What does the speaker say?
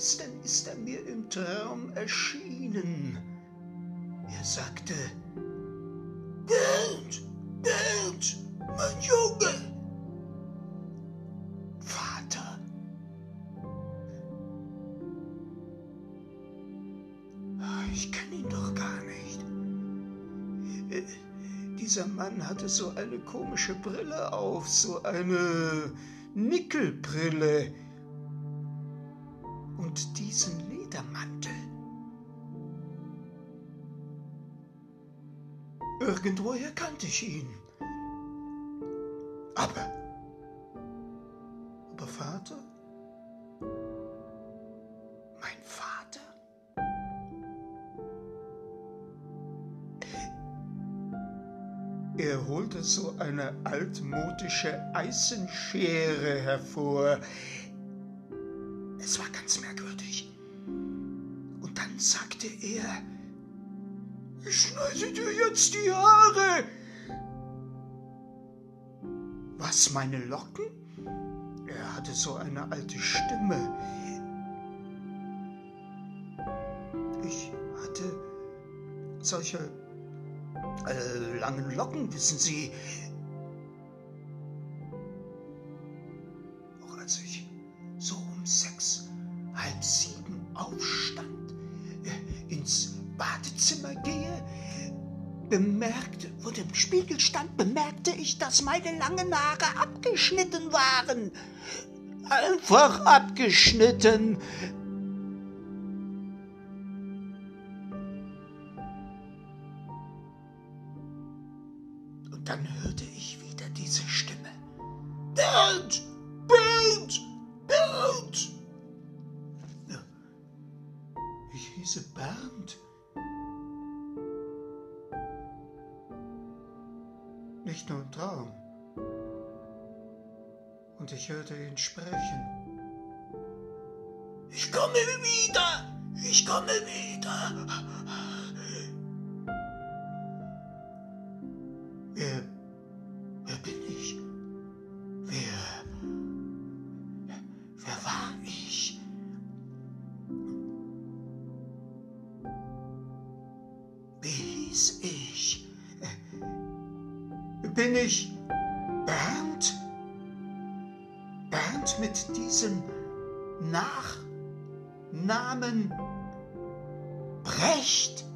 ist er mir im Traum erschienen. Er sagte, Bernd, Bernd, mein Junge. Vater. Ich kenne ihn doch gar nicht. Äh, dieser Mann hatte so eine komische Brille auf, so eine Nickelbrille diesen Ledermantel. Irgendwoher kannte ich ihn. Aber, aber Vater? Mein Vater? Er holte so eine altmodische Eisenschere hervor. Es war ganz merkwürdig. Sagte er, ich schneide dir jetzt die Haare. Was, meine Locken? Er hatte so eine alte Stimme. Ich hatte solche äh, langen Locken, wissen Sie. Bemerkte, vor dem Spiegel stand, bemerkte ich, dass meine langen Haare abgeschnitten waren. Einfach abgeschnitten. Und dann hörte ich wieder diese Stimme. Bernd! Bernd! Bernd! Ich hieße Bernd. Nicht nur im Traum. Und ich hörte ihn sprechen. Ich komme wieder! Ich komme wieder! Wer, wer bin ich? Wer, wer war ich? Wie hieß ich? Bin ich Bernd? Bernd mit diesem Nachnamen Brecht?